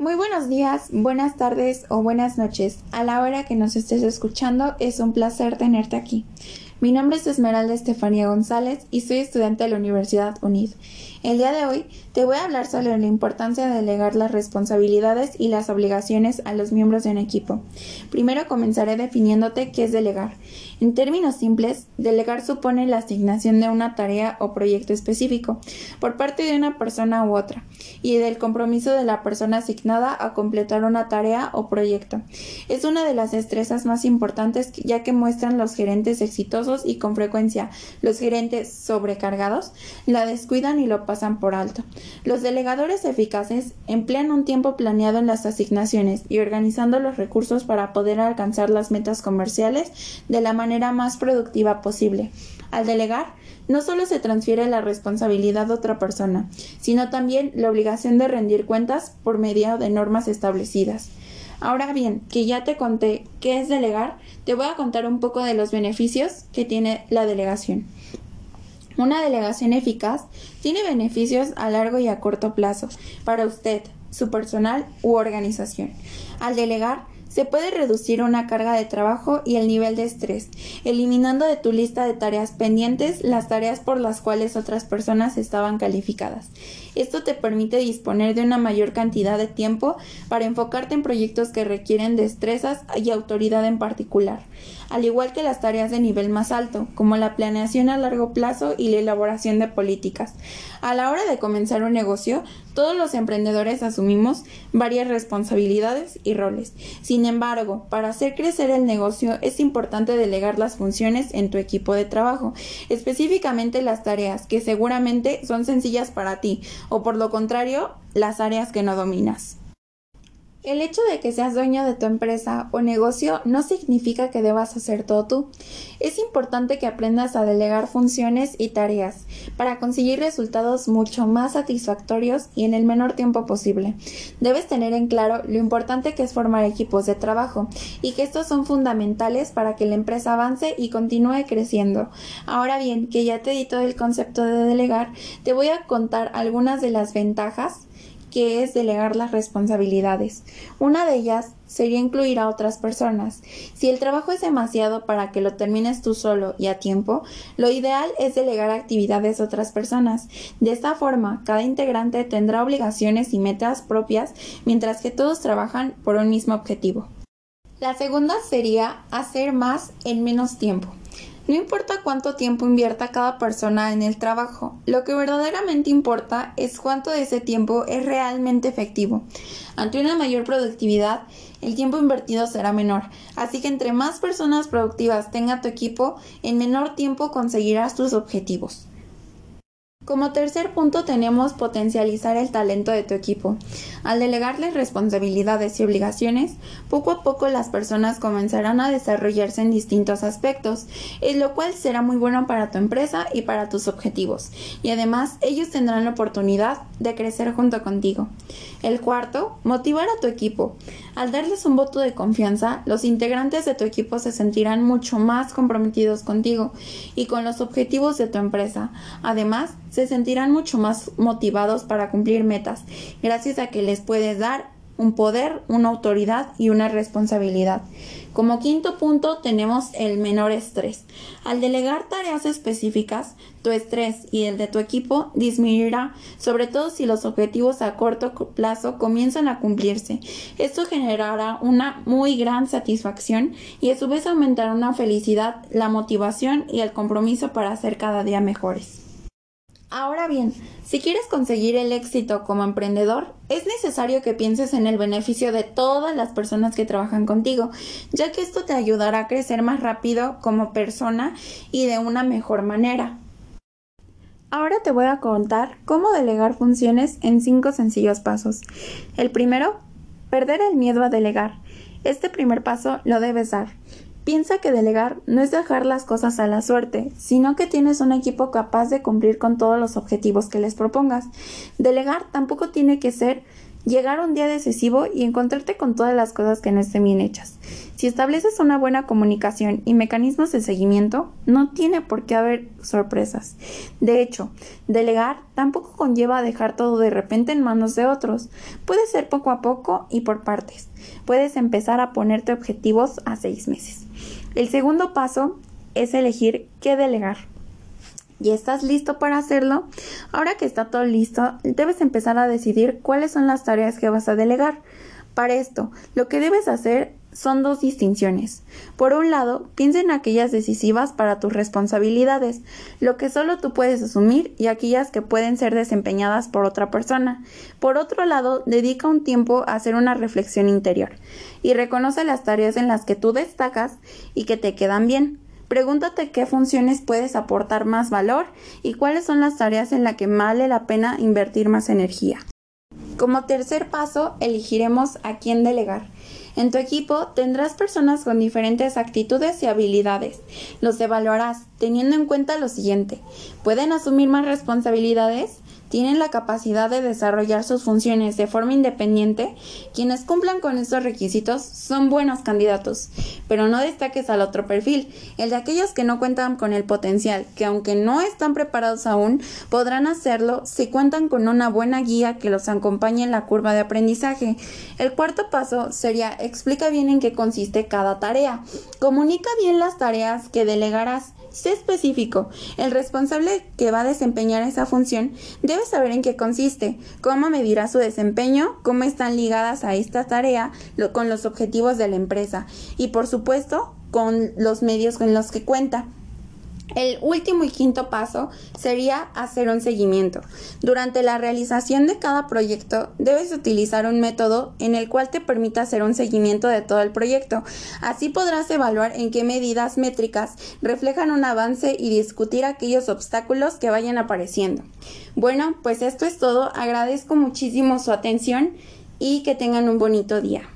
Muy buenos días, buenas tardes o buenas noches. A la hora que nos estés escuchando, es un placer tenerte aquí. Mi nombre es Esmeralda Estefanía González y soy estudiante de la Universidad UNID. El día de hoy te voy a hablar sobre la importancia de delegar las responsabilidades y las obligaciones a los miembros de un equipo. Primero comenzaré definiéndote qué es delegar. En términos simples, delegar supone la asignación de una tarea o proyecto específico por parte de una persona u otra y del compromiso de la persona asignada a completar una tarea o proyecto. Es una de las destrezas más importantes ya que muestran los gerentes exitosos y con frecuencia los gerentes sobrecargados la descuidan y lo pasan por alto. Los delegadores eficaces emplean un tiempo planeado en las asignaciones y organizando los recursos para poder alcanzar las metas comerciales de la manera más productiva posible. Al delegar, no solo se transfiere la responsabilidad a otra persona, sino también la obligación de rendir cuentas por medio de normas establecidas. Ahora bien, que ya te conté qué es delegar, te voy a contar un poco de los beneficios que tiene la delegación. Una delegación eficaz tiene beneficios a largo y a corto plazo para usted, su personal u organización. Al delegar, se puede reducir una carga de trabajo y el nivel de estrés, eliminando de tu lista de tareas pendientes las tareas por las cuales otras personas estaban calificadas. Esto te permite disponer de una mayor cantidad de tiempo para enfocarte en proyectos que requieren destrezas y autoridad en particular, al igual que las tareas de nivel más alto, como la planeación a largo plazo y la elaboración de políticas. A la hora de comenzar un negocio, todos los emprendedores asumimos varias responsabilidades y roles. Sin embargo, para hacer crecer el negocio es importante delegar las funciones en tu equipo de trabajo, específicamente las tareas que seguramente son sencillas para ti o por lo contrario, las áreas que no dominas. El hecho de que seas dueño de tu empresa o negocio no significa que debas hacer todo tú. Es importante que aprendas a delegar funciones y tareas para conseguir resultados mucho más satisfactorios y en el menor tiempo posible. Debes tener en claro lo importante que es formar equipos de trabajo y que estos son fundamentales para que la empresa avance y continúe creciendo. Ahora bien, que ya te di todo el concepto de delegar, te voy a contar algunas de las ventajas que es delegar las responsabilidades. Una de ellas sería incluir a otras personas. Si el trabajo es demasiado para que lo termines tú solo y a tiempo, lo ideal es delegar actividades a otras personas. De esta forma, cada integrante tendrá obligaciones y metas propias mientras que todos trabajan por un mismo objetivo. La segunda sería hacer más en menos tiempo. No importa cuánto tiempo invierta cada persona en el trabajo, lo que verdaderamente importa es cuánto de ese tiempo es realmente efectivo. Ante una mayor productividad, el tiempo invertido será menor, así que entre más personas productivas tenga tu equipo, en menor tiempo conseguirás tus objetivos. Como tercer punto tenemos potencializar el talento de tu equipo. Al delegarles responsabilidades y obligaciones, poco a poco las personas comenzarán a desarrollarse en distintos aspectos, lo cual será muy bueno para tu empresa y para tus objetivos. Y además ellos tendrán la oportunidad de crecer junto contigo. El cuarto, motivar a tu equipo. Al darles un voto de confianza, los integrantes de tu equipo se sentirán mucho más comprometidos contigo y con los objetivos de tu empresa. Además, se sentirán mucho más motivados para cumplir metas, gracias a que les puedes dar un poder, una autoridad y una responsabilidad. Como quinto punto tenemos el menor estrés. Al delegar tareas específicas, tu estrés y el de tu equipo disminuirá, sobre todo si los objetivos a corto plazo comienzan a cumplirse. Esto generará una muy gran satisfacción y a su vez aumentará una felicidad, la motivación y el compromiso para ser cada día mejores. Ahora bien, si quieres conseguir el éxito como emprendedor, es necesario que pienses en el beneficio de todas las personas que trabajan contigo, ya que esto te ayudará a crecer más rápido como persona y de una mejor manera. Ahora te voy a contar cómo delegar funciones en cinco sencillos pasos. El primero, perder el miedo a delegar. Este primer paso lo debes dar. Piensa que delegar no es dejar las cosas a la suerte, sino que tienes un equipo capaz de cumplir con todos los objetivos que les propongas. Delegar tampoco tiene que ser llegar un día decisivo y encontrarte con todas las cosas que no estén bien hechas. Si estableces una buena comunicación y mecanismos de seguimiento, no tiene por qué haber sorpresas. De hecho, delegar tampoco conlleva dejar todo de repente en manos de otros. Puede ser poco a poco y por partes. Puedes empezar a ponerte objetivos a seis meses. El segundo paso es elegir qué delegar. ¿Y estás listo para hacerlo? Ahora que está todo listo, debes empezar a decidir cuáles son las tareas que vas a delegar. Para esto, lo que debes hacer son dos distinciones. Por un lado, piensa en aquellas decisivas para tus responsabilidades, lo que solo tú puedes asumir y aquellas que pueden ser desempeñadas por otra persona. Por otro lado, dedica un tiempo a hacer una reflexión interior y reconoce las tareas en las que tú destacas y que te quedan bien. Pregúntate qué funciones puedes aportar más valor y cuáles son las tareas en las que vale la pena invertir más energía. Como tercer paso, elegiremos a quién delegar. En tu equipo tendrás personas con diferentes actitudes y habilidades. Los evaluarás teniendo en cuenta lo siguiente. ¿Pueden asumir más responsabilidades? tienen la capacidad de desarrollar sus funciones de forma independiente, quienes cumplan con estos requisitos son buenos candidatos, pero no destaques al otro perfil, el de aquellos que no cuentan con el potencial, que aunque no están preparados aún, podrán hacerlo si cuentan con una buena guía que los acompañe en la curva de aprendizaje. El cuarto paso sería explica bien en qué consiste cada tarea. Comunica bien las tareas que delegarás Sé específico. El responsable que va a desempeñar esa función debe saber en qué consiste, cómo medirá su desempeño, cómo están ligadas a esta tarea con los objetivos de la empresa y, por supuesto, con los medios con los que cuenta. El último y quinto paso sería hacer un seguimiento. Durante la realización de cada proyecto debes utilizar un método en el cual te permita hacer un seguimiento de todo el proyecto. Así podrás evaluar en qué medidas métricas reflejan un avance y discutir aquellos obstáculos que vayan apareciendo. Bueno, pues esto es todo. Agradezco muchísimo su atención y que tengan un bonito día.